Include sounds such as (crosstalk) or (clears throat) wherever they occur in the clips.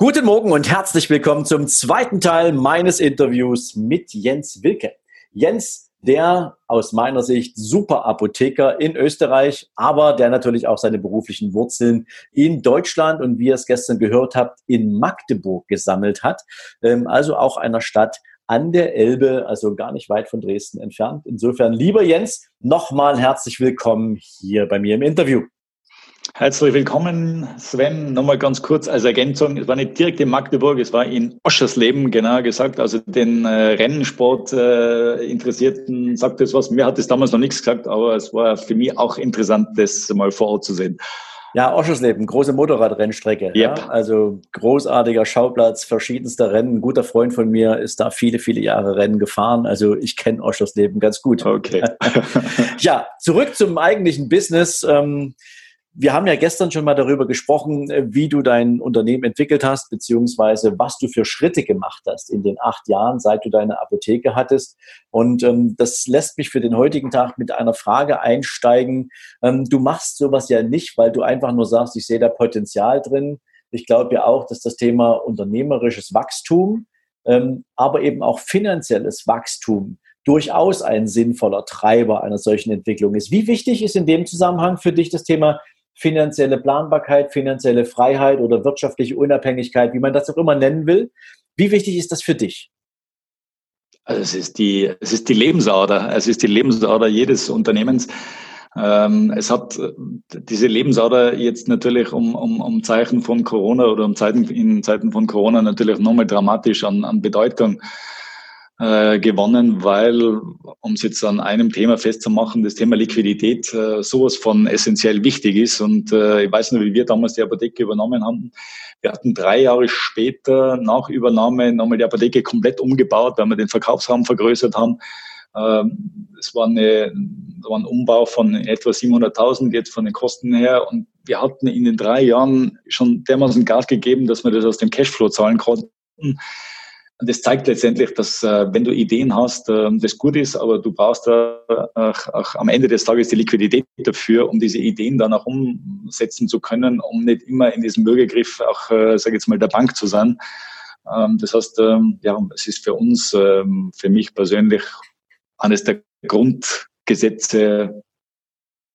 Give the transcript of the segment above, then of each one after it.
Guten Morgen und herzlich willkommen zum zweiten Teil meines Interviews mit Jens Wilke. Jens, der aus meiner Sicht super Apotheker in Österreich, aber der natürlich auch seine beruflichen Wurzeln in Deutschland und wie ihr es gestern gehört habt, in Magdeburg gesammelt hat. Ähm, also auch einer Stadt an der Elbe, also gar nicht weit von Dresden entfernt. Insofern, lieber Jens, nochmal herzlich willkommen hier bei mir im Interview. Herzlich willkommen, Sven. Nochmal ganz kurz als Ergänzung. Es war nicht direkt in Magdeburg, es war in Oschersleben, genau gesagt. Also den äh, Rennsport äh, Interessierten sagt es was. Mir hat es damals noch nichts gesagt, aber es war für mich auch interessant, das mal vor Ort zu sehen. Ja, Oschersleben, große Motorradrennstrecke. Yep. Ja, also großartiger Schauplatz, verschiedenster Rennen. Ein guter Freund von mir ist da viele, viele Jahre Rennen gefahren. Also ich kenne Oschersleben ganz gut. Okay. (laughs) (laughs) ja, zurück zum eigentlichen Business. Ähm, wir haben ja gestern schon mal darüber gesprochen, äh, wie du dein Unternehmen entwickelt hast, beziehungsweise was du für Schritte gemacht hast in den acht Jahren, seit du deine Apotheke hattest. Und ähm, das lässt mich für den heutigen Tag mit einer Frage einsteigen. Ähm, du machst sowas ja nicht, weil du einfach nur sagst, ich sehe da Potenzial drin. Ich glaube ja auch, dass das Thema unternehmerisches Wachstum, ähm, aber eben auch finanzielles Wachstum durchaus ein sinnvoller Treiber einer solchen Entwicklung ist. Wie wichtig ist in dem Zusammenhang für dich das Thema finanzielle Planbarkeit, finanzielle Freiheit oder wirtschaftliche Unabhängigkeit, wie man das auch immer nennen will. Wie wichtig ist das für dich? Also es ist die, es ist die Lebensader. Es ist die Lebensader jedes Unternehmens. Ähm, es hat diese Lebensader jetzt natürlich um, um, um Zeichen von Corona oder um Zeiten, in Zeiten von Corona natürlich nochmal dramatisch an, an Bedeutung äh, gewonnen, weil, um es jetzt an einem Thema festzumachen, das Thema Liquidität äh, sowas von essentiell wichtig ist. Und äh, ich weiß noch, wie wir damals die Apotheke übernommen haben. Wir hatten drei Jahre später nach Übernahme nochmal die Apotheke komplett umgebaut, weil wir den Verkaufsraum vergrößert haben. Ähm, es war, eine, war ein Umbau von etwa 700.000 jetzt von den Kosten her. Und wir hatten in den drei Jahren schon dermaßen Gas gegeben, dass wir das aus dem Cashflow zahlen konnten. Das zeigt letztendlich, dass äh, wenn du Ideen hast, äh, das gut ist, aber du brauchst äh, auch, auch am Ende des Tages die Liquidität dafür, um diese Ideen dann auch umsetzen zu können, um nicht immer in diesem Bürgergriff auch, äh, sage ich jetzt mal, der Bank zu sein. Ähm, das heißt, ähm, ja, es ist für uns, ähm, für mich persönlich eines der Grundgesetze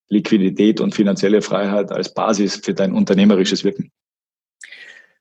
Liquidität und finanzielle Freiheit als Basis für dein unternehmerisches Wirken.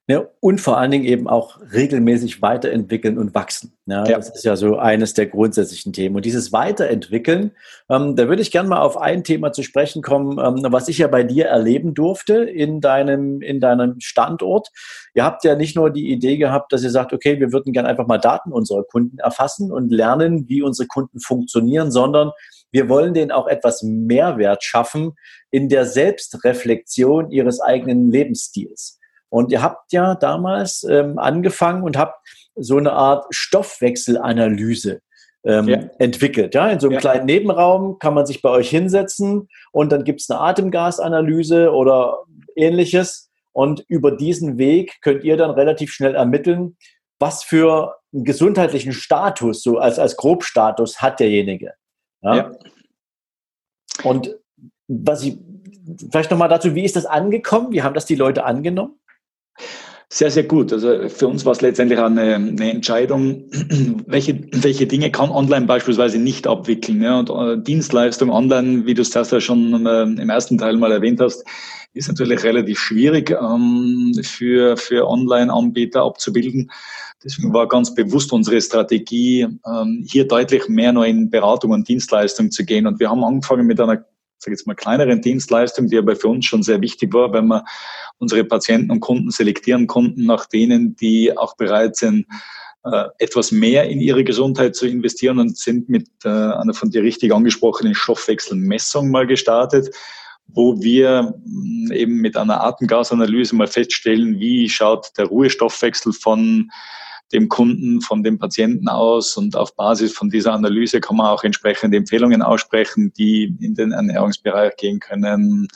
Ja, und vor allen Dingen eben auch regelmäßig weiterentwickeln und wachsen. Ja, ja. Das ist ja so eines der grundsätzlichen Themen. Und dieses Weiterentwickeln, ähm, da würde ich gerne mal auf ein Thema zu sprechen kommen, ähm, was ich ja bei dir erleben durfte in deinem, in deinem Standort. Ihr habt ja nicht nur die Idee gehabt, dass ihr sagt, okay, wir würden gerne einfach mal Daten unserer Kunden erfassen und lernen, wie unsere Kunden funktionieren, sondern wir wollen denen auch etwas Mehrwert schaffen in der Selbstreflexion ihres eigenen Lebensstils. Und ihr habt ja damals ähm, angefangen und habt so eine Art Stoffwechselanalyse ähm, ja. entwickelt. Ja? In so einem ja. kleinen Nebenraum kann man sich bei euch hinsetzen und dann gibt es eine Atemgasanalyse oder ähnliches. Und über diesen Weg könnt ihr dann relativ schnell ermitteln, was für einen gesundheitlichen Status, so als, als Grobstatus hat derjenige. Ja? ja. Und was ich, vielleicht nochmal dazu, wie ist das angekommen? Wie haben das die Leute angenommen? Sehr, sehr gut. Also für uns war es letztendlich eine, eine Entscheidung, (clears throat) welche, welche Dinge kann online beispielsweise nicht abwickeln. Ja? Und äh, Dienstleistung online, wie du es ja schon äh, im ersten Teil mal erwähnt hast, ist natürlich relativ schwierig ähm, für, für Online-Anbieter abzubilden. Deswegen war ganz bewusst unsere Strategie, ähm, hier deutlich mehr noch in Beratung und Dienstleistung zu gehen. Und wir haben angefangen mit einer sage jetzt mal, kleineren Dienstleistung, die aber für uns schon sehr wichtig war, weil wir unsere Patienten und Kunden selektieren konnten nach denen, die auch bereit sind, äh, etwas mehr in ihre Gesundheit zu investieren und sind mit äh, einer von dir richtig angesprochenen Stoffwechselmessung mal gestartet, wo wir eben mit einer Atemgasanalyse mal feststellen, wie schaut der Ruhestoffwechsel von dem Kunden, von dem Patienten aus und auf Basis von dieser Analyse kann man auch entsprechende Empfehlungen aussprechen, die in den Ernährungsbereich gehen können,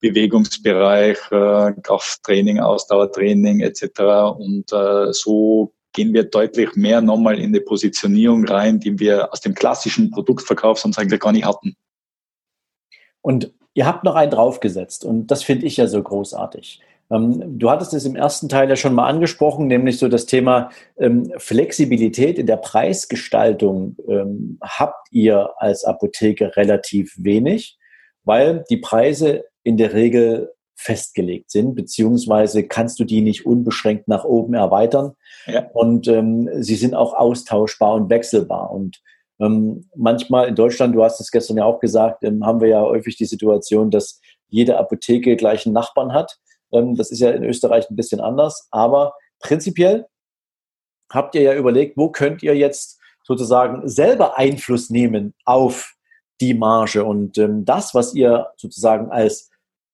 Bewegungsbereich, äh, Krafttraining, Ausdauertraining etc. Und äh, so gehen wir deutlich mehr nochmal in die Positionierung rein, die wir aus dem klassischen Produktverkauf sonst eigentlich gar nicht hatten. Und ihr habt noch einen draufgesetzt und das finde ich ja so großartig. Ähm, du hattest es im ersten Teil ja schon mal angesprochen, nämlich so das Thema ähm, Flexibilität in der Preisgestaltung ähm, habt ihr als Apotheke relativ wenig, weil die Preise in der Regel festgelegt sind, beziehungsweise kannst du die nicht unbeschränkt nach oben erweitern. Ja. Und ähm, sie sind auch austauschbar und wechselbar. Und ähm, manchmal in Deutschland, du hast es gestern ja auch gesagt, ähm, haben wir ja häufig die Situation, dass jede Apotheke gleich einen Nachbarn hat. Ähm, das ist ja in Österreich ein bisschen anders. Aber prinzipiell habt ihr ja überlegt, wo könnt ihr jetzt sozusagen selber Einfluss nehmen auf die Marge und ähm, das, was ihr sozusagen als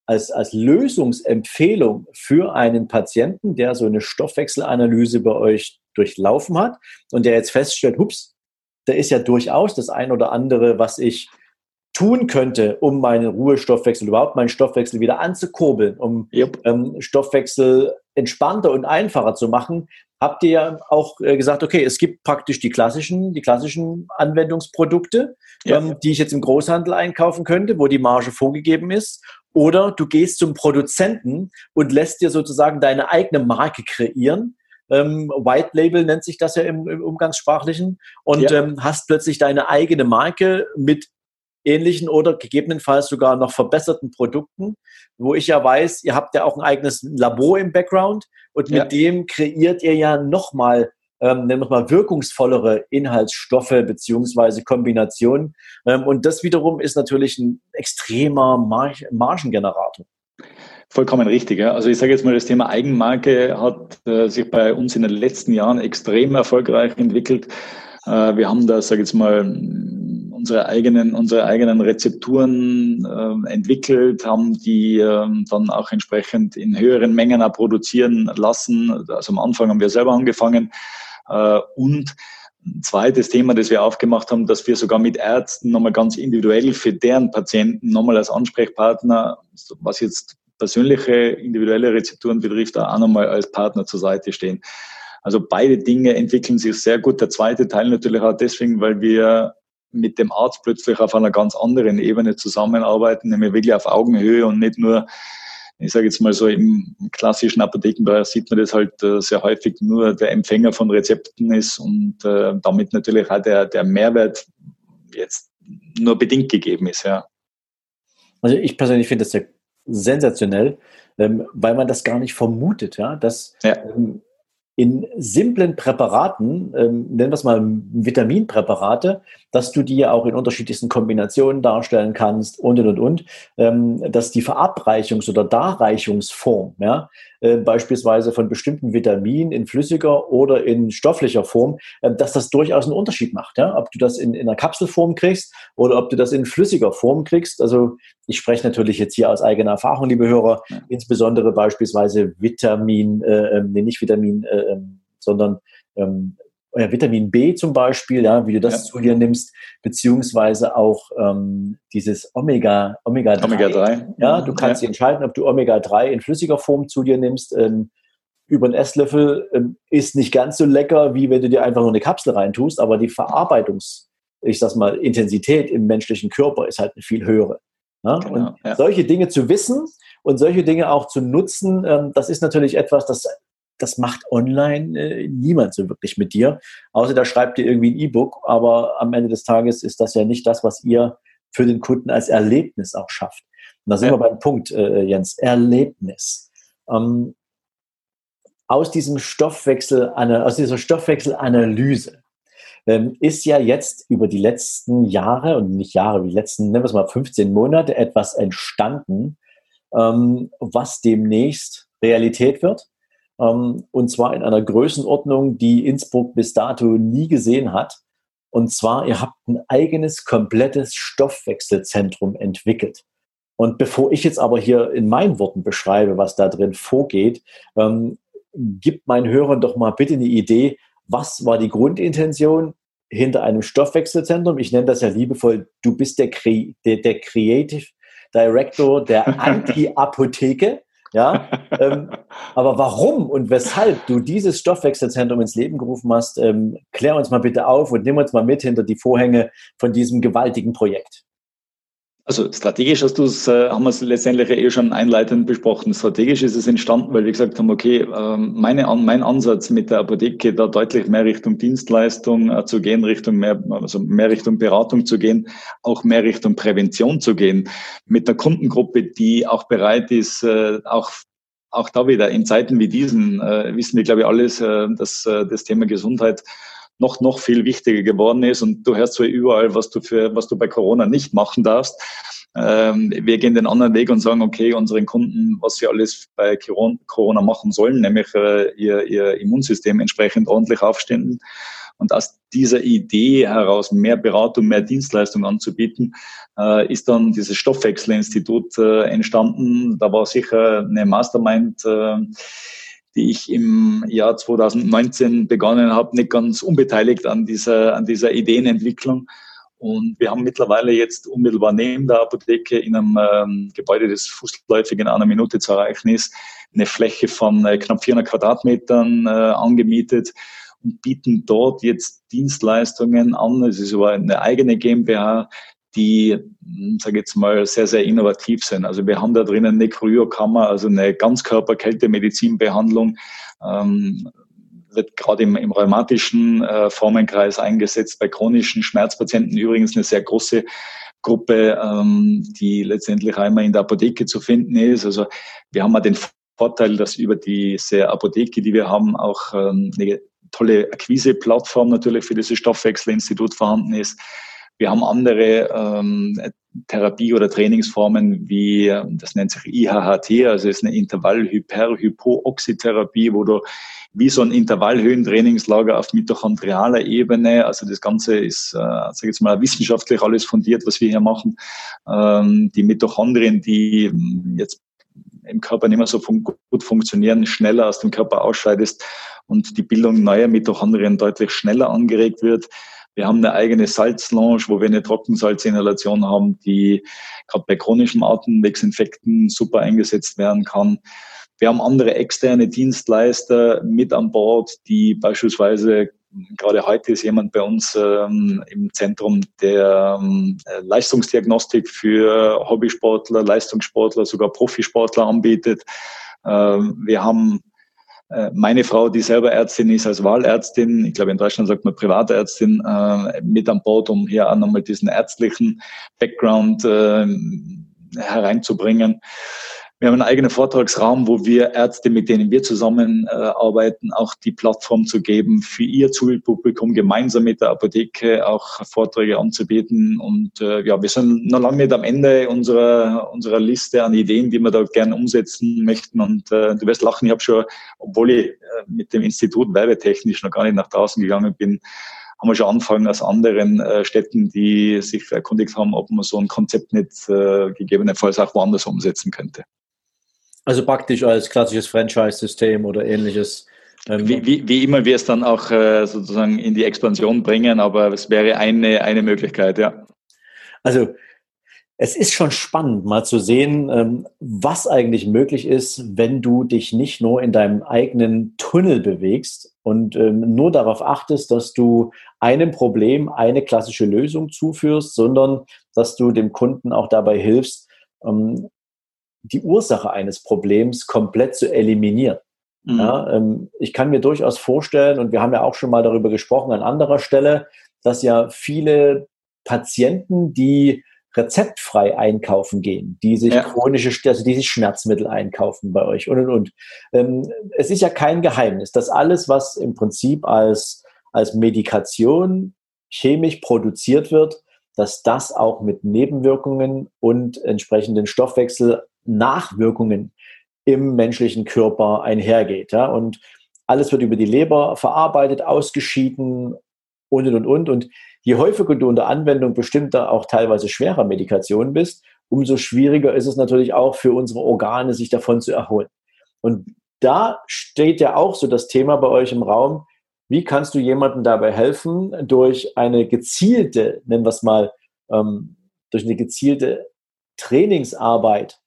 als, als Lösungsempfehlung für einen Patienten, der so eine Stoffwechselanalyse bei euch durchlaufen hat und der jetzt feststellt, hups, da ist ja durchaus das ein oder andere, was ich tun könnte, um meinen Ruhestoffwechsel, überhaupt meinen Stoffwechsel wieder anzukurbeln, um yep. ähm, Stoffwechsel entspannter und einfacher zu machen, habt ihr ja auch äh, gesagt, okay, es gibt praktisch die klassischen, die klassischen Anwendungsprodukte, ja. ähm, die ich jetzt im Großhandel einkaufen könnte, wo die Marge vorgegeben ist. Oder du gehst zum Produzenten und lässt dir sozusagen deine eigene Marke kreieren. Ähm, White Label nennt sich das ja im, im Umgangssprachlichen und ja. ähm, hast plötzlich deine eigene Marke mit ähnlichen oder gegebenenfalls sogar noch verbesserten Produkten, wo ich ja weiß, ihr habt ja auch ein eigenes Labor im Background und mit ja. dem kreiert ihr ja nochmal ähm, nennen wir mal wirkungsvollere Inhaltsstoffe beziehungsweise Kombinationen. Ähm, und das wiederum ist natürlich ein extremer Mar Margengenerator. Vollkommen richtig. Ja. Also ich sage jetzt mal, das Thema Eigenmarke hat äh, sich bei uns in den letzten Jahren extrem erfolgreich entwickelt. Äh, wir haben da, sage ich jetzt mal, unsere eigenen, unsere eigenen Rezepturen äh, entwickelt, haben die äh, dann auch entsprechend in höheren Mengen auch produzieren lassen. Also am Anfang haben wir selber angefangen, äh, und ein zweites Thema, das wir aufgemacht haben, dass wir sogar mit Ärzten nochmal ganz individuell für deren Patienten nochmal als Ansprechpartner, was jetzt persönliche individuelle Rezepturen betrifft, auch nochmal als Partner zur Seite stehen. Also beide Dinge entwickeln sich sehr gut. Der zweite Teil natürlich auch deswegen, weil wir mit dem Arzt plötzlich auf einer ganz anderen Ebene zusammenarbeiten, nämlich wirklich auf Augenhöhe und nicht nur ich sage jetzt mal so, im klassischen Apothekenbereich sieht man das halt äh, sehr häufig nur der Empfänger von Rezepten ist und äh, damit natürlich auch der, der Mehrwert jetzt nur bedingt gegeben ist, ja. Also ich persönlich finde das ja sensationell, ähm, weil man das gar nicht vermutet, ja, dass ja. Ähm, in simplen Präparaten, ähm, nennen wir es mal Vitaminpräparate, dass du die ja auch in unterschiedlichsten Kombinationen darstellen kannst und und und und, ähm, dass die Verabreichungs- oder Darreichungsform, ja, äh, beispielsweise von bestimmten Vitaminen in flüssiger oder in stofflicher Form, äh, dass das durchaus einen Unterschied macht, ja, ob du das in, in einer Kapselform kriegst oder ob du das in flüssiger Form kriegst. Also ich spreche natürlich jetzt hier aus eigener Erfahrung, liebe Hörer, ja. insbesondere beispielsweise Vitamin, äh, ähm, nee, nicht Vitamin, äh, ähm, sondern ähm, ja, Vitamin B zum Beispiel, ja, wie du das ja. zu dir nimmst, beziehungsweise auch ähm, dieses Omega, Omega 3. Omega 3. Ja, du kannst ja. entscheiden, ob du Omega 3 in flüssiger Form zu dir nimmst. Ähm, über einen Esslöffel ähm, ist nicht ganz so lecker, wie wenn du dir einfach nur eine Kapsel reintust, aber die Verarbeitungs, ich sag mal, Intensität im menschlichen Körper ist halt eine viel höhere. Ja? Genau, und solche Dinge zu wissen und solche Dinge auch zu nutzen, ähm, das ist natürlich etwas, das das macht online äh, niemand so wirklich mit dir. Außer da schreibt ihr irgendwie ein E-Book, aber am Ende des Tages ist das ja nicht das, was ihr für den Kunden als Erlebnis auch schafft. Und da sind ja. wir beim Punkt, äh, Jens, Erlebnis. Ähm, aus diesem Stoffwechsel, aus dieser Stoffwechselanalyse ähm, ist ja jetzt über die letzten Jahre und nicht Jahre, die letzten, nennen wir es mal 15 Monate etwas entstanden, ähm, was demnächst Realität wird und zwar in einer Größenordnung, die Innsbruck bis dato nie gesehen hat. Und zwar, ihr habt ein eigenes, komplettes Stoffwechselzentrum entwickelt. Und bevor ich jetzt aber hier in meinen Worten beschreibe, was da drin vorgeht, ähm, gibt meinen Hörern doch mal bitte eine Idee, was war die Grundintention hinter einem Stoffwechselzentrum? Ich nenne das ja liebevoll, du bist der, Cre der, der Creative Director der (laughs) Anti-Apotheke. Ja, ähm, aber warum und weshalb du dieses Stoffwechselzentrum ins Leben gerufen hast, ähm, klär uns mal bitte auf und nimm uns mal mit hinter die Vorhänge von diesem gewaltigen Projekt. Also strategisch hast du es, äh, haben wir es letztendlich eh schon einleitend besprochen. Strategisch ist es entstanden, weil wir gesagt haben, okay, ähm, meine, mein Ansatz mit der Apotheke da deutlich mehr Richtung Dienstleistung äh, zu gehen, Richtung mehr, also mehr Richtung Beratung zu gehen, auch mehr Richtung Prävention zu gehen, mit der Kundengruppe, die auch bereit ist, äh, auch auch da wieder in Zeiten wie diesen äh, wissen wir, glaube ich, alles, äh, dass äh, das Thema Gesundheit noch, noch viel wichtiger geworden ist. Und du hörst zwar überall, was du für, was du bei Corona nicht machen darfst. Ähm, wir gehen den anderen Weg und sagen, okay, unseren Kunden, was sie alles bei Corona machen sollen, nämlich äh, ihr, ihr Immunsystem entsprechend ordentlich aufstellen. Und aus dieser Idee heraus, mehr Beratung, mehr Dienstleistung anzubieten, äh, ist dann dieses Stoffwechselinstitut äh, entstanden. Da war sicher eine Mastermind, äh, die ich im Jahr 2019 begonnen habe, nicht ganz unbeteiligt an dieser, an dieser Ideenentwicklung. Und wir haben mittlerweile jetzt unmittelbar neben der Apotheke in einem ähm, Gebäude, das fußläufig in einer Minute zu erreichen ist, eine Fläche von äh, knapp 400 Quadratmetern äh, angemietet und bieten dort jetzt Dienstleistungen an. Es ist aber eine eigene GmbH, die, hm, sage jetzt mal, sehr, sehr innovativ sind. Also wir haben da drinnen eine Kryokammer, also eine Ganzkörper-Kältemedizinbehandlung, ähm, wird gerade im, im rheumatischen äh, Formenkreis eingesetzt, bei chronischen Schmerzpatienten übrigens eine sehr große Gruppe, ähm, die letztendlich einmal in der Apotheke zu finden ist. Also wir haben ja den Vorteil, dass über diese Apotheke, die wir haben, auch ähm, eine tolle Akquise-Plattform natürlich für dieses Stoffwechselinstitut vorhanden ist. Wir haben andere ähm, Therapie- oder Trainingsformen wie, das nennt sich IHHT, also ist eine Intervall-Hyper-Hypooxytherapie, wo du wie so ein Intervallhöhentrainingslager auf mitochondrialer Ebene, also das Ganze ist, äh, sag ich jetzt mal, wissenschaftlich alles fundiert, was wir hier machen. Ähm, die Mitochondrien, die jetzt im Körper nicht mehr so fun gut funktionieren, schneller aus dem Körper ausscheidest und die Bildung neuer Mitochondrien deutlich schneller angeregt wird. Wir haben eine eigene Salzlounge, wo wir eine Trockensalzinhalation haben, die gerade bei chronischen Atemwegsinfekten super eingesetzt werden kann. Wir haben andere externe Dienstleister mit an Bord, die beispielsweise gerade heute ist jemand bei uns ähm, im Zentrum der ähm, Leistungsdiagnostik für Hobbysportler, Leistungssportler, sogar Profisportler anbietet. Ähm, wir haben meine Frau, die selber Ärztin ist, als Wahlärztin, ich glaube in Deutschland sagt man Privatärztin, äh, mit an Bord, um hier auch nochmal diesen ärztlichen Background äh, hereinzubringen. Wir haben einen eigenen Vortragsraum, wo wir Ärzte, mit denen wir zusammenarbeiten, auch die Plattform zu geben, für ihr Zielpublikum gemeinsam mit der Apotheke auch Vorträge anzubieten. Und äh, ja, wir sind noch lange nicht am Ende unserer, unserer Liste an Ideen, die wir da gerne umsetzen möchten. Und äh, du wirst lachen, ich habe schon, obwohl ich äh, mit dem Institut werbetechnisch noch gar nicht nach draußen gegangen bin, haben wir schon angefangen aus anderen äh, Städten, die sich erkundigt haben, ob man so ein Konzept nicht äh, gegebenenfalls auch woanders umsetzen könnte. Also praktisch als klassisches Franchise-System oder ähnliches. Ähm, wie, wie, wie, immer wir es dann auch äh, sozusagen in die Expansion bringen, aber es wäre eine, eine Möglichkeit, ja. Also es ist schon spannend, mal zu sehen, ähm, was eigentlich möglich ist, wenn du dich nicht nur in deinem eigenen Tunnel bewegst und ähm, nur darauf achtest, dass du einem Problem eine klassische Lösung zuführst, sondern dass du dem Kunden auch dabei hilfst, die Ursache eines Problems komplett zu eliminieren. Mhm. Ja, ähm, ich kann mir durchaus vorstellen, und wir haben ja auch schon mal darüber gesprochen an anderer Stelle, dass ja viele Patienten, die rezeptfrei einkaufen gehen, die sich ja. chronische, also die sich Schmerzmittel einkaufen bei euch und und und. Ähm, es ist ja kein Geheimnis, dass alles, was im Prinzip als, als Medikation chemisch produziert wird, dass das auch mit Nebenwirkungen und entsprechenden Stoffwechsel Nachwirkungen im menschlichen Körper einhergeht. Ja? Und alles wird über die Leber verarbeitet, ausgeschieden und und und und. je häufiger du unter Anwendung bestimmter auch teilweise schwerer Medikationen bist, umso schwieriger ist es natürlich auch für unsere Organe, sich davon zu erholen. Und da steht ja auch so das Thema bei euch im Raum, wie kannst du jemandem dabei helfen, durch eine gezielte, nennen wir es mal, ähm, durch eine gezielte Trainingsarbeit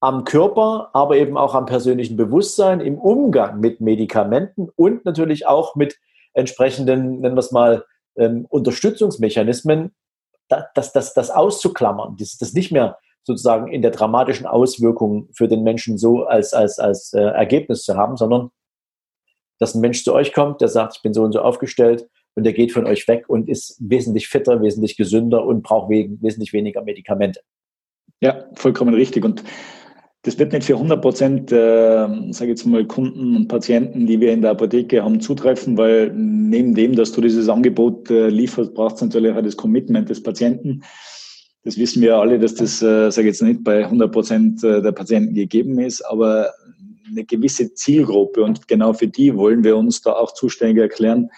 am Körper, aber eben auch am persönlichen Bewusstsein, im Umgang mit Medikamenten und natürlich auch mit entsprechenden, nennen wir es mal, ähm, Unterstützungsmechanismen, das, das, das auszuklammern, das, das nicht mehr sozusagen in der dramatischen Auswirkung für den Menschen so als, als, als äh, Ergebnis zu haben, sondern dass ein Mensch zu euch kommt, der sagt, ich bin so und so aufgestellt und der geht von euch weg und ist wesentlich fitter, wesentlich gesünder und braucht wesentlich weniger Medikamente. Ja, vollkommen richtig. Und das wird nicht für 100 Prozent, äh, sage jetzt mal, Kunden und Patienten, die wir in der Apotheke haben, zutreffen, weil neben dem, dass du dieses Angebot äh, lieferst, brauchst du natürlich auch das Commitment des Patienten. Das wissen wir alle, dass das, äh, sage jetzt nicht, bei 100 Prozent äh, der Patienten gegeben ist, aber eine gewisse Zielgruppe und genau für die wollen wir uns da auch zuständig erklären,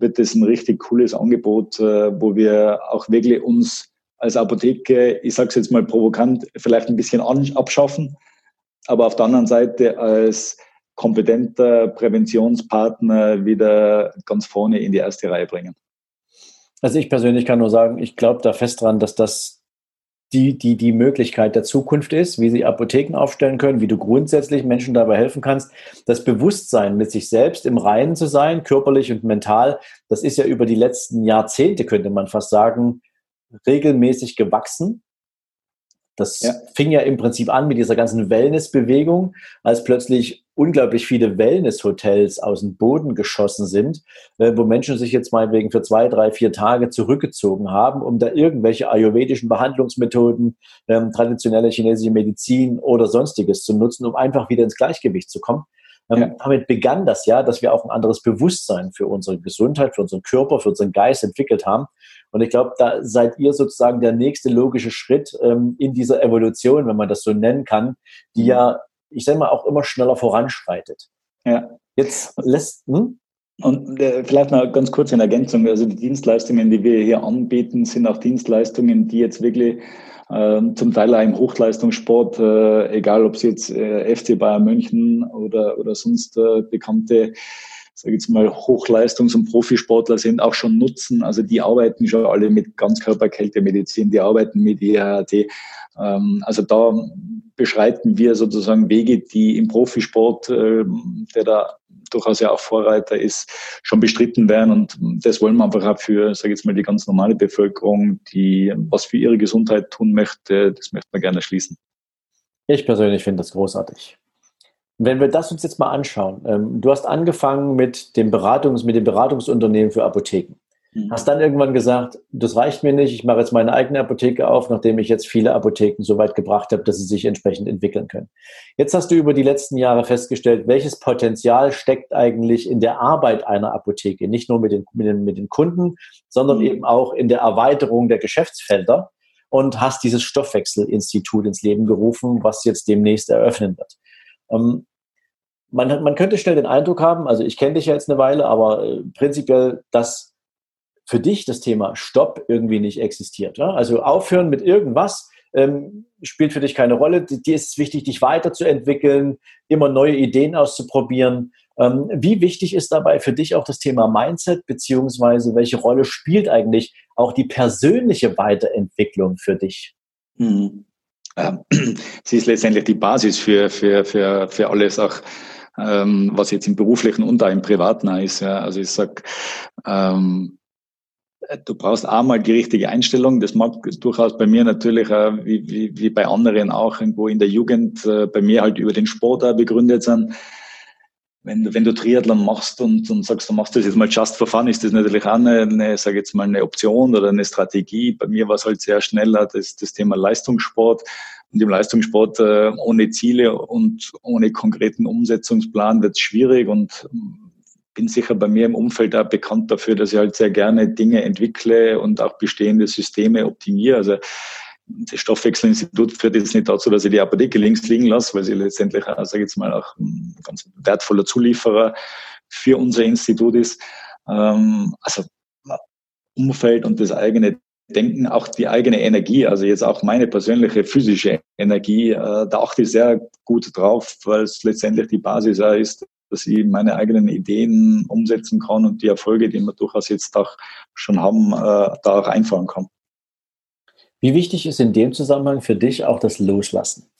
wird das ein richtig cooles Angebot, äh, wo wir auch wirklich uns als Apotheke, ich sage es jetzt mal provokant, vielleicht ein bisschen abschaffen, aber auf der anderen Seite als kompetenter Präventionspartner wieder ganz vorne in die erste Reihe bringen. Also ich persönlich kann nur sagen, ich glaube da fest dran, dass das die, die, die Möglichkeit der Zukunft ist, wie sie Apotheken aufstellen können, wie du grundsätzlich Menschen dabei helfen kannst. Das Bewusstsein, mit sich selbst im Reinen zu sein, körperlich und mental, das ist ja über die letzten Jahrzehnte, könnte man fast sagen, regelmäßig gewachsen. Das ja. fing ja im Prinzip an mit dieser ganzen Wellness-Bewegung, als plötzlich unglaublich viele Wellness-Hotels aus dem Boden geschossen sind, äh, wo Menschen sich jetzt mal wegen für zwei, drei, vier Tage zurückgezogen haben, um da irgendwelche ayurvedischen Behandlungsmethoden, ähm, traditionelle chinesische Medizin oder sonstiges zu nutzen, um einfach wieder ins Gleichgewicht zu kommen. Ähm, ja. Damit begann das ja, dass wir auch ein anderes Bewusstsein für unsere Gesundheit, für unseren Körper, für unseren Geist entwickelt haben. Und ich glaube, da seid ihr sozusagen der nächste logische Schritt ähm, in dieser Evolution, wenn man das so nennen kann, die ja, ich sage mal, auch immer schneller voranschreitet. Ja. Jetzt lässt. Hm? Und äh, vielleicht noch ganz kurz in Ergänzung. Also die Dienstleistungen, die wir hier anbieten, sind auch Dienstleistungen, die jetzt wirklich äh, zum Teil auch im Hochleistungssport, äh, egal ob es jetzt äh, FC Bayern München oder, oder sonst äh, bekannte sage jetzt mal, Hochleistungs- und Profisportler sind, auch schon nutzen. Also die arbeiten schon alle mit Ganzkörperkältemedizin, die arbeiten mit IHRT. Ähm, also da beschreiten wir sozusagen Wege, die im Profisport, äh, der da durchaus ja auch Vorreiter ist, schon bestritten werden. Und das wollen wir einfach auch für, sage ich jetzt mal, die ganz normale Bevölkerung, die was für ihre Gesundheit tun möchte, das möchte man gerne schließen. Ich persönlich finde das großartig. Wenn wir das uns jetzt mal anschauen, ähm, du hast angefangen mit dem Beratungs, mit dem Beratungsunternehmen für Apotheken. Mhm. Hast dann irgendwann gesagt, das reicht mir nicht, ich mache jetzt meine eigene Apotheke auf, nachdem ich jetzt viele Apotheken so weit gebracht habe, dass sie sich entsprechend entwickeln können. Jetzt hast du über die letzten Jahre festgestellt, welches Potenzial steckt eigentlich in der Arbeit einer Apotheke, nicht nur mit den, mit den, mit den Kunden, sondern mhm. eben auch in der Erweiterung der Geschäftsfelder und hast dieses Stoffwechselinstitut ins Leben gerufen, was jetzt demnächst eröffnen wird. Ähm, man, man könnte schnell den Eindruck haben, also ich kenne dich ja jetzt eine Weile, aber äh, prinzipiell, dass für dich das Thema Stopp irgendwie nicht existiert. Ja? Also aufhören mit irgendwas ähm, spielt für dich keine Rolle. Dir ist es wichtig, dich weiterzuentwickeln, immer neue Ideen auszuprobieren. Ähm, wie wichtig ist dabei für dich auch das Thema Mindset, beziehungsweise welche Rolle spielt eigentlich auch die persönliche Weiterentwicklung für dich? Hm. Ähm, (clears throat) sie ist letztendlich die Basis für, für, für, für alles, auch ähm, was jetzt im beruflichen und auch im privaten ist. Ja. Also ich sag, ähm, du brauchst einmal die richtige Einstellung. Das mag durchaus bei mir natürlich, äh, wie, wie, wie bei anderen auch irgendwo in der Jugend, äh, bei mir halt über den Sport auch begründet sind wenn du, wenn du Triathlon machst und, und sagst, du machst das jetzt mal just for fun, ist das natürlich auch eine, eine sage jetzt mal, eine Option oder eine Strategie. Bei mir war es halt sehr schneller das, das Thema Leistungssport. Und im Leistungssport äh, ohne Ziele und ohne konkreten Umsetzungsplan wird es schwierig und ähm, bin sicher bei mir im Umfeld auch bekannt dafür, dass ich halt sehr gerne Dinge entwickle und auch bestehende Systeme optimiere. Also das Stoffwechselinstitut führt jetzt nicht dazu, dass ich die Apotheke links liegen lasse, weil sie letztendlich, sage ich jetzt mal, auch ein ganz wertvoller Zulieferer für unser Institut ist. Ähm, also Umfeld und das eigene Denken, auch die eigene Energie, also jetzt auch meine persönliche physische Energie, äh, da achte ich sehr gut drauf, weil es letztendlich die Basis ist, dass ich meine eigenen Ideen umsetzen kann und die Erfolge, die wir durchaus jetzt auch schon haben, äh, da auch einfahren kann. Wie wichtig ist in dem Zusammenhang für dich auch das Loslassen?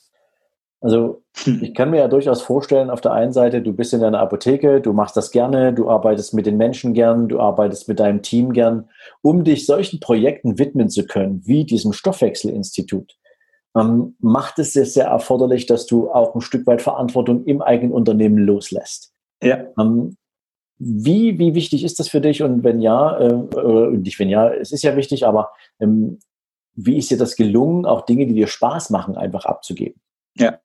Also hm. ich kann mir ja durchaus vorstellen, auf der einen Seite, du bist in deiner Apotheke, du machst das gerne, du arbeitest mit den Menschen gern, du arbeitest mit deinem Team gern, um dich solchen Projekten widmen zu können, wie diesem Stoffwechselinstitut. Ähm, macht es sehr, sehr erforderlich, dass du auch ein Stück weit Verantwortung im eigenen Unternehmen loslässt. Ja. Ähm, wie, wie wichtig ist das für dich? Und wenn ja, äh, äh, nicht wenn ja, es ist ja wichtig, aber ähm, wie ist dir das gelungen, auch Dinge, die dir Spaß machen, einfach abzugeben? Ja,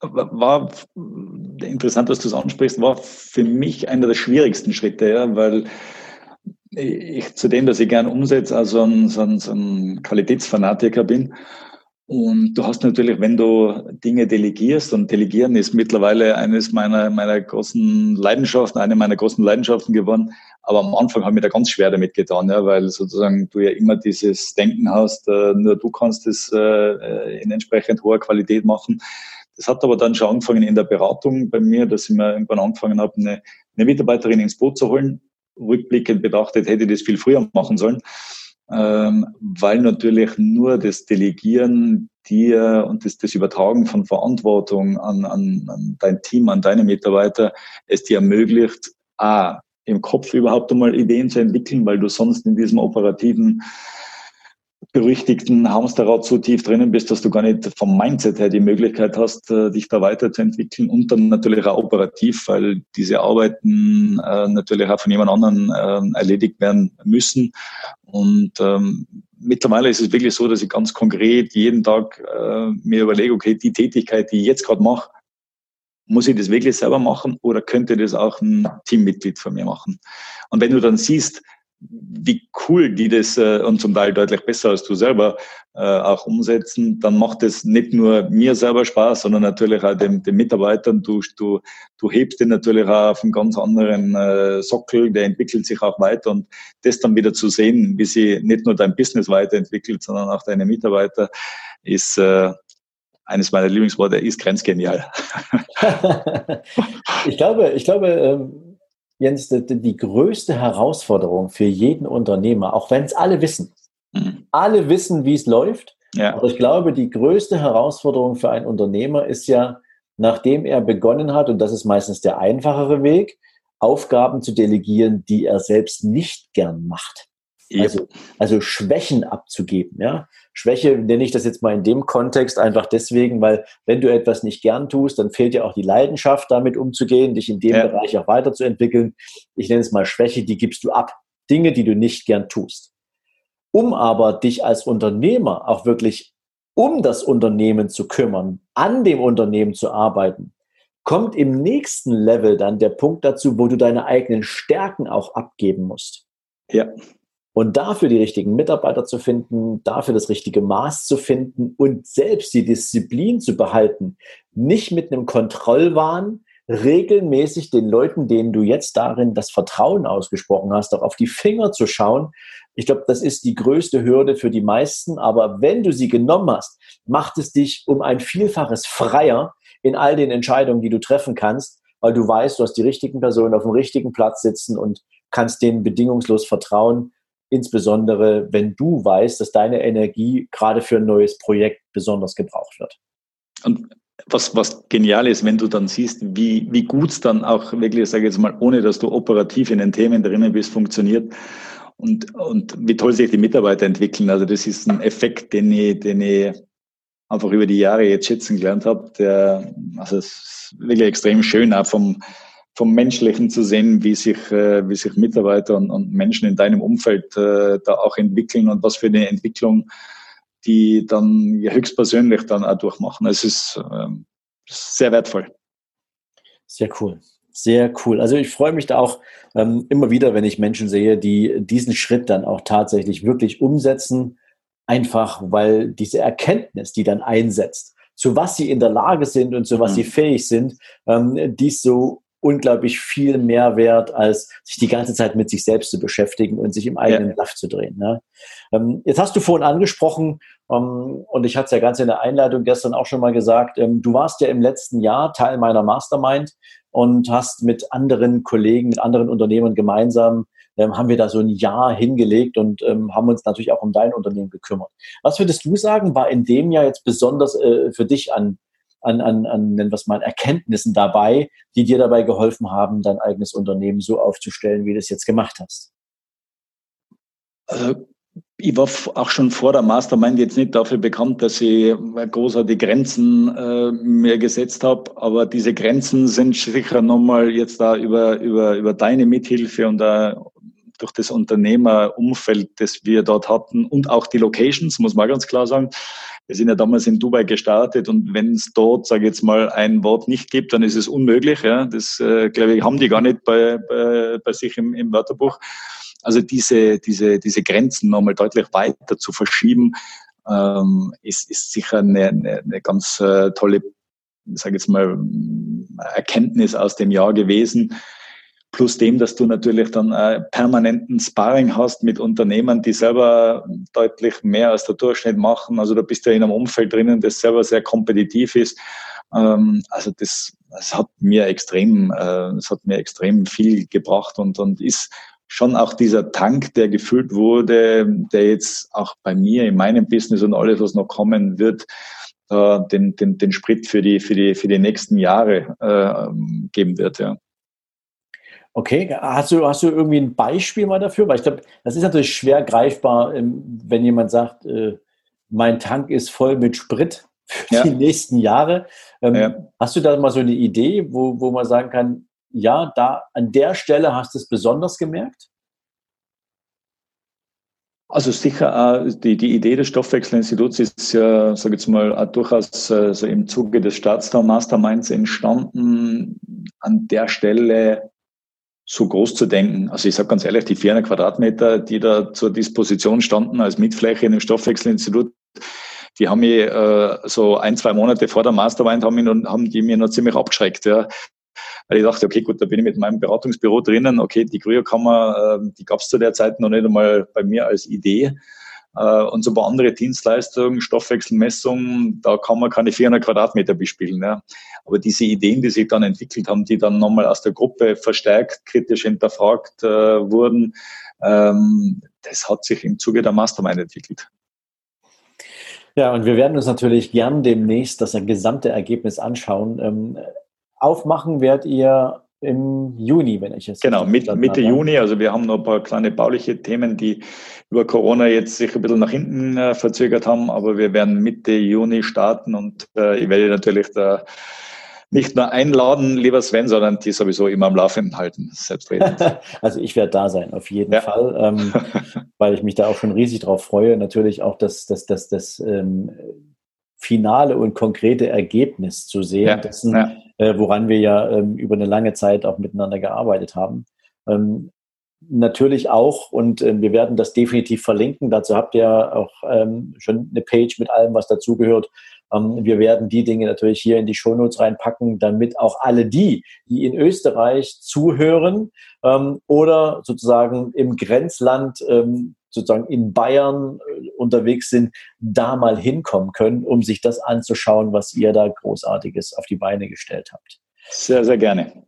war interessant, dass du es ansprichst, war für mich einer der schwierigsten Schritte, ja, weil ich zu dem, dass ich gern umsetze, also ein, so ein, so ein Qualitätsfanatiker bin und du hast natürlich, wenn du Dinge delegierst, und delegieren ist mittlerweile eines meiner, meiner großen Leidenschaften, eine meiner großen Leidenschaften geworden. Aber am Anfang habe ich da ganz schwer damit getan, ja, weil sozusagen du ja immer dieses Denken hast, äh, nur du kannst es äh, in entsprechend hoher Qualität machen. Das hat aber dann schon angefangen in der Beratung bei mir, dass ich mir irgendwann angefangen habe, eine, eine Mitarbeiterin ins Boot zu holen. Rückblickend betrachtet hätte ich das viel früher machen sollen ähm, weil natürlich nur das Delegieren dir und das, das Übertragen von Verantwortung an, an, an dein Team, an deine Mitarbeiter es dir ermöglicht, a, im Kopf überhaupt einmal Ideen zu entwickeln, weil du sonst in diesem operativen berüchtigten Hamsterrad so tief drinnen bist, dass du gar nicht vom Mindset her die Möglichkeit hast, äh, dich da weiterzuentwickeln und dann natürlich auch operativ, weil diese Arbeiten äh, natürlich auch von jemand anderem äh, erledigt werden müssen. Und ähm, mittlerweile ist es wirklich so, dass ich ganz konkret jeden Tag äh, mir überlege, okay, die Tätigkeit, die ich jetzt gerade mache, muss ich das wirklich selber machen oder könnte das auch ein Teammitglied von mir machen? Und wenn du dann siehst, wie cool die das äh, und zum Teil deutlich besser als du selber äh, auch umsetzen, dann macht es nicht nur mir selber Spaß, sondern natürlich auch den, den Mitarbeitern. Du, du, du hebst den natürlich auch auf einen ganz anderen äh, Sockel, der entwickelt sich auch weiter und das dann wieder zu sehen, wie sie nicht nur dein Business weiterentwickelt, sondern auch deine Mitarbeiter, ist äh, eines meiner Lieblingsworte, ist grenzgenial. (laughs) ich glaube, ich glaube, ähm Jens, die, die größte Herausforderung für jeden Unternehmer, auch wenn es alle wissen, mhm. alle wissen, wie es läuft, ja. aber ich glaube, die größte Herausforderung für einen Unternehmer ist ja, nachdem er begonnen hat, und das ist meistens der einfachere Weg, Aufgaben zu delegieren, die er selbst nicht gern macht. Also, also Schwächen abzugeben. Ja? Schwäche nenne ich das jetzt mal in dem Kontext einfach deswegen, weil wenn du etwas nicht gern tust, dann fehlt dir auch die Leidenschaft, damit umzugehen, dich in dem ja. Bereich auch weiterzuentwickeln. Ich nenne es mal Schwäche, die gibst du ab. Dinge, die du nicht gern tust. Um aber dich als Unternehmer auch wirklich um das Unternehmen zu kümmern, an dem Unternehmen zu arbeiten, kommt im nächsten Level dann der Punkt dazu, wo du deine eigenen Stärken auch abgeben musst. Ja. Und dafür die richtigen Mitarbeiter zu finden, dafür das richtige Maß zu finden und selbst die Disziplin zu behalten, nicht mit einem Kontrollwahn regelmäßig den Leuten, denen du jetzt darin das Vertrauen ausgesprochen hast, auch auf die Finger zu schauen. Ich glaube, das ist die größte Hürde für die meisten. Aber wenn du sie genommen hast, macht es dich um ein Vielfaches freier in all den Entscheidungen, die du treffen kannst, weil du weißt, du hast die richtigen Personen auf dem richtigen Platz sitzen und kannst denen bedingungslos vertrauen insbesondere wenn du weißt, dass deine Energie gerade für ein neues Projekt besonders gebraucht wird. Und was, was genial ist, wenn du dann siehst, wie, wie gut es dann auch wirklich, sage ich jetzt mal, ohne dass du operativ in den Themen drinnen bist, funktioniert und, und wie toll sich die Mitarbeiter entwickeln. Also das ist ein Effekt, den ich, den ich einfach über die Jahre jetzt schätzen gelernt habe, also es ist wirklich extrem schön, auch vom, vom Menschlichen zu sehen, wie sich, äh, wie sich Mitarbeiter und, und Menschen in deinem Umfeld äh, da auch entwickeln und was für eine Entwicklung die dann ja höchstpersönlich dann auch durchmachen. Es ist ähm, sehr wertvoll. Sehr cool. Sehr cool. Also ich freue mich da auch ähm, immer wieder, wenn ich Menschen sehe, die diesen Schritt dann auch tatsächlich wirklich umsetzen, einfach weil diese Erkenntnis, die dann einsetzt, zu was sie in der Lage sind und zu was mhm. sie fähig sind, ähm, dies so unglaublich viel mehr wert, als sich die ganze Zeit mit sich selbst zu beschäftigen und sich im eigenen ja. Saft zu drehen. Ne? Ähm, jetzt hast du vorhin angesprochen, ähm, und ich hatte es ja ganz in der Einleitung gestern auch schon mal gesagt, ähm, du warst ja im letzten Jahr Teil meiner Mastermind und hast mit anderen Kollegen, mit anderen Unternehmern gemeinsam ähm, haben wir da so ein Jahr hingelegt und ähm, haben uns natürlich auch um dein Unternehmen gekümmert. Was würdest du sagen, war in dem Jahr jetzt besonders äh, für dich an an, an, an nennen wir es mal, Erkenntnissen dabei, die dir dabei geholfen haben, dein eigenes Unternehmen so aufzustellen, wie du es jetzt gemacht hast? Also ich war auch schon vor der Mastermind jetzt nicht dafür bekannt, dass ich großartige Grenzen äh, mir gesetzt habe, aber diese Grenzen sind sicher nochmal jetzt da über, über, über deine Mithilfe und da durch das Unternehmerumfeld, das wir dort hatten und auch die Locations, muss man ganz klar sagen, wir sind ja damals in Dubai gestartet und wenn es dort, sage ich jetzt mal, ein Wort nicht gibt, dann ist es unmöglich. Ja, das äh, glaube ich haben die gar nicht bei, bei, bei sich im, im Wörterbuch. Also diese diese diese Grenzen nochmal deutlich weiter zu verschieben, ähm, ist, ist sicher eine, eine, eine ganz äh, tolle, sage jetzt mal, Erkenntnis aus dem Jahr gewesen Plus dem, dass du natürlich dann äh, permanenten Sparring hast mit Unternehmern, die selber deutlich mehr als der Durchschnitt machen. Also du bist ja in einem Umfeld drinnen, das selber sehr kompetitiv ist. Ähm, also das, das hat mir extrem, äh, das hat mir extrem viel gebracht und, und ist schon auch dieser Tank, der gefüllt wurde, der jetzt auch bei mir in meinem Business und alles, was noch kommen wird, äh, den, den, den Sprit für die, für die, für die nächsten Jahre äh, geben wird, ja. Okay, hast du, hast du irgendwie ein Beispiel mal dafür? Weil ich glaube, das ist natürlich schwer greifbar, ähm, wenn jemand sagt, äh, mein Tank ist voll mit Sprit für ja. die nächsten Jahre. Ähm, ja. Hast du da mal so eine Idee, wo, wo man sagen kann, ja, da an der Stelle hast du es besonders gemerkt? Also sicher, die, die Idee des Stoffwechselinstituts ist ja, sage ich jetzt mal, durchaus also im Zuge des Staatsdown Masterminds entstanden. An der Stelle so groß zu denken. Also ich sage ganz ehrlich, die 400 Quadratmeter, die da zur Disposition standen als Mietfläche in dem Stoffwechselinstitut, die haben mich äh, so ein, zwei Monate vor der Mastermind haben, mich noch, haben die mir noch ziemlich abgeschreckt. Ja. Weil ich dachte, okay, gut, da bin ich mit meinem Beratungsbüro drinnen. Okay, die Kryokammer, äh, die gab es zu der Zeit noch nicht einmal bei mir als Idee. Äh, und so ein paar andere Dienstleistungen, Stoffwechselmessung, da kann man keine 400 Quadratmeter bespielen. Ja. Aber diese Ideen, die sich dann entwickelt haben, die dann nochmal aus der Gruppe verstärkt, kritisch hinterfragt äh, wurden, ähm, das hat sich im Zuge der Mastermind entwickelt. Ja, und wir werden uns natürlich gern demnächst das gesamte Ergebnis anschauen. Ähm, aufmachen werdet ihr im Juni, wenn ich es Genau, Mitte, Mitte Juni. Also wir haben noch ein paar kleine bauliche Themen, die über Corona jetzt sich ein bisschen nach hinten äh, verzögert haben, aber wir werden Mitte Juni starten und äh, ich werde natürlich da nicht nur einladen, lieber Sven, sondern die sowieso immer am Laufenden halten, selbstredend. (laughs) also ich werde da sein, auf jeden ja. Fall, ähm, (laughs) weil ich mich da auch schon riesig drauf freue. Natürlich auch das, das, das, das ähm, finale und konkrete Ergebnis zu sehen, ja. dessen, ja äh, woran wir ja ähm, über eine lange Zeit auch miteinander gearbeitet haben. Ähm, natürlich auch, und äh, wir werden das definitiv verlinken, dazu habt ihr auch ähm, schon eine Page mit allem, was dazugehört. Ähm, wir werden die Dinge natürlich hier in die Shownotes reinpacken, damit auch alle die, die in Österreich zuhören ähm, oder sozusagen im Grenzland ähm, sozusagen in Bayern äh, unterwegs sind, da mal hinkommen können, um sich das anzuschauen, was ihr da Großartiges auf die Beine gestellt habt. Sehr, sehr gerne.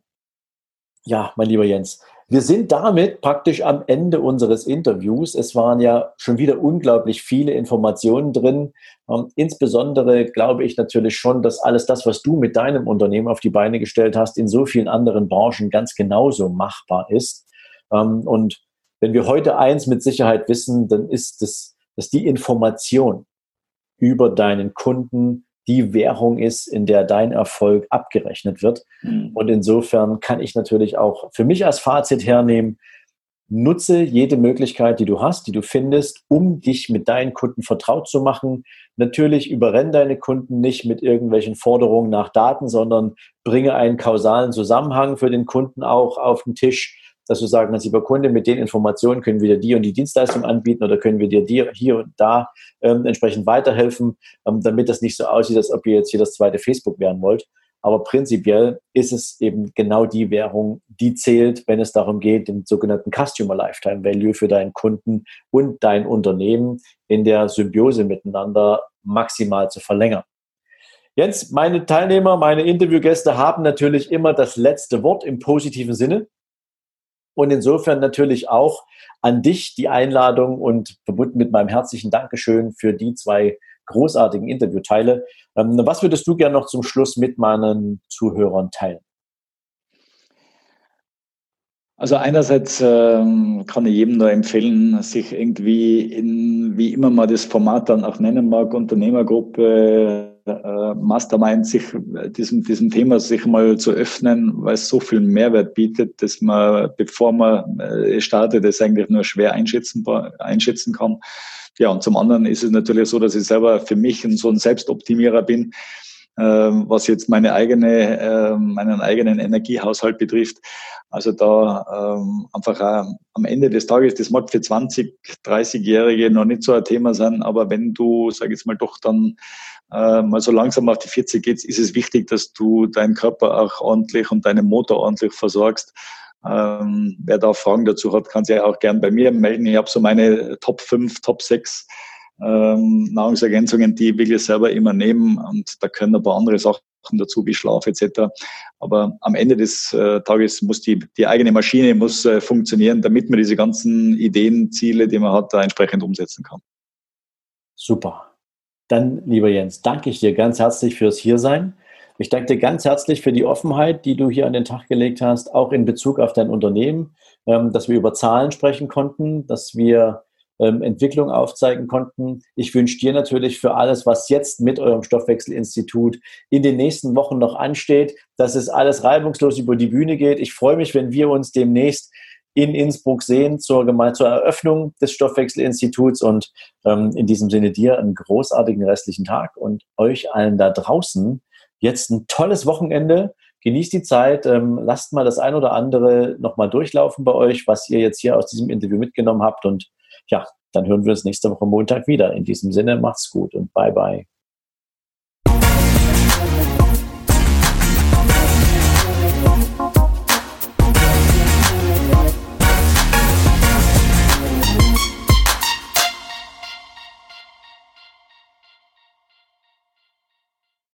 Ja, mein lieber Jens, wir sind damit praktisch am Ende unseres Interviews. Es waren ja schon wieder unglaublich viele Informationen drin. Ähm, insbesondere glaube ich natürlich schon, dass alles das, was du mit deinem Unternehmen auf die Beine gestellt hast, in so vielen anderen Branchen ganz genauso machbar ist. Ähm, und wenn wir heute eins mit Sicherheit wissen, dann ist es, dass die Information über deinen Kunden die Währung ist, in der dein Erfolg abgerechnet wird. Mhm. Und insofern kann ich natürlich auch für mich als Fazit hernehmen, nutze jede Möglichkeit, die du hast, die du findest, um dich mit deinen Kunden vertraut zu machen. Natürlich überrenn deine Kunden nicht mit irgendwelchen Forderungen nach Daten, sondern bringe einen kausalen Zusammenhang für den Kunden auch auf den Tisch dass du sagen lieber Kunde, mit den Informationen können wir dir die und die Dienstleistung anbieten oder können wir dir hier und da ähm, entsprechend weiterhelfen, ähm, damit das nicht so aussieht, als ob ihr jetzt hier das zweite Facebook werden wollt. Aber prinzipiell ist es eben genau die Währung, die zählt, wenn es darum geht, den sogenannten Customer Lifetime Value für deinen Kunden und dein Unternehmen in der Symbiose miteinander maximal zu verlängern. Jens, meine Teilnehmer, meine Interviewgäste haben natürlich immer das letzte Wort im positiven Sinne. Und insofern natürlich auch an dich die Einladung und verbunden mit meinem herzlichen Dankeschön für die zwei großartigen Interviewteile. Ähm, was würdest du gerne noch zum Schluss mit meinen Zuhörern teilen? Also einerseits ähm, kann ich jedem nur empfehlen, sich irgendwie in, wie immer man das Format dann auch nennen mag, Unternehmergruppe, äh, Mastermind, sich diesem, diesem Thema sich mal zu öffnen, weil es so viel Mehrwert bietet, dass man, bevor man äh, startet, das eigentlich nur schwer einschätzen, einschätzen kann. Ja, und zum anderen ist es natürlich so, dass ich selber für mich so ein Selbstoptimierer bin, ähm, was jetzt meine eigene, äh, meinen eigenen Energiehaushalt betrifft. Also da ähm, einfach am Ende des Tages, das mag für 20, 30-Jährige noch nicht so ein Thema sein, aber wenn du, sag ich jetzt mal, doch dann äh, mal so langsam auf die 40 geht, ist es wichtig, dass du deinen Körper auch ordentlich und deinen Motor ordentlich versorgst. Ähm, wer da Fragen dazu hat, kann sich auch gern bei mir melden. Ich habe so meine Top 5, Top 6 ähm, Nahrungsergänzungen, die ich wirklich selber immer nehmen und da können ein paar andere Sachen dazu wie Schlaf etc. Aber am Ende des äh, Tages muss die, die eigene Maschine muss äh, funktionieren, damit man diese ganzen Ideen, Ziele, die man hat, da entsprechend umsetzen kann. Super. Dann, lieber Jens, danke ich dir ganz herzlich fürs Hiersein. Ich danke dir ganz herzlich für die Offenheit, die du hier an den Tag gelegt hast, auch in Bezug auf dein Unternehmen, ähm, dass wir über Zahlen sprechen konnten, dass wir ähm, Entwicklung aufzeigen konnten. Ich wünsche dir natürlich für alles, was jetzt mit eurem Stoffwechselinstitut in den nächsten Wochen noch ansteht, dass es alles reibungslos über die Bühne geht. Ich freue mich, wenn wir uns demnächst in Innsbruck sehen zur, zur Eröffnung des Stoffwechselinstituts und ähm, in diesem Sinne dir einen großartigen restlichen Tag und euch allen da draußen jetzt ein tolles Wochenende. Genießt die Zeit, ähm, lasst mal das ein oder andere nochmal durchlaufen bei euch, was ihr jetzt hier aus diesem Interview mitgenommen habt und ja, dann hören wir uns nächste Woche Montag wieder. In diesem Sinne, macht's gut und bye bye.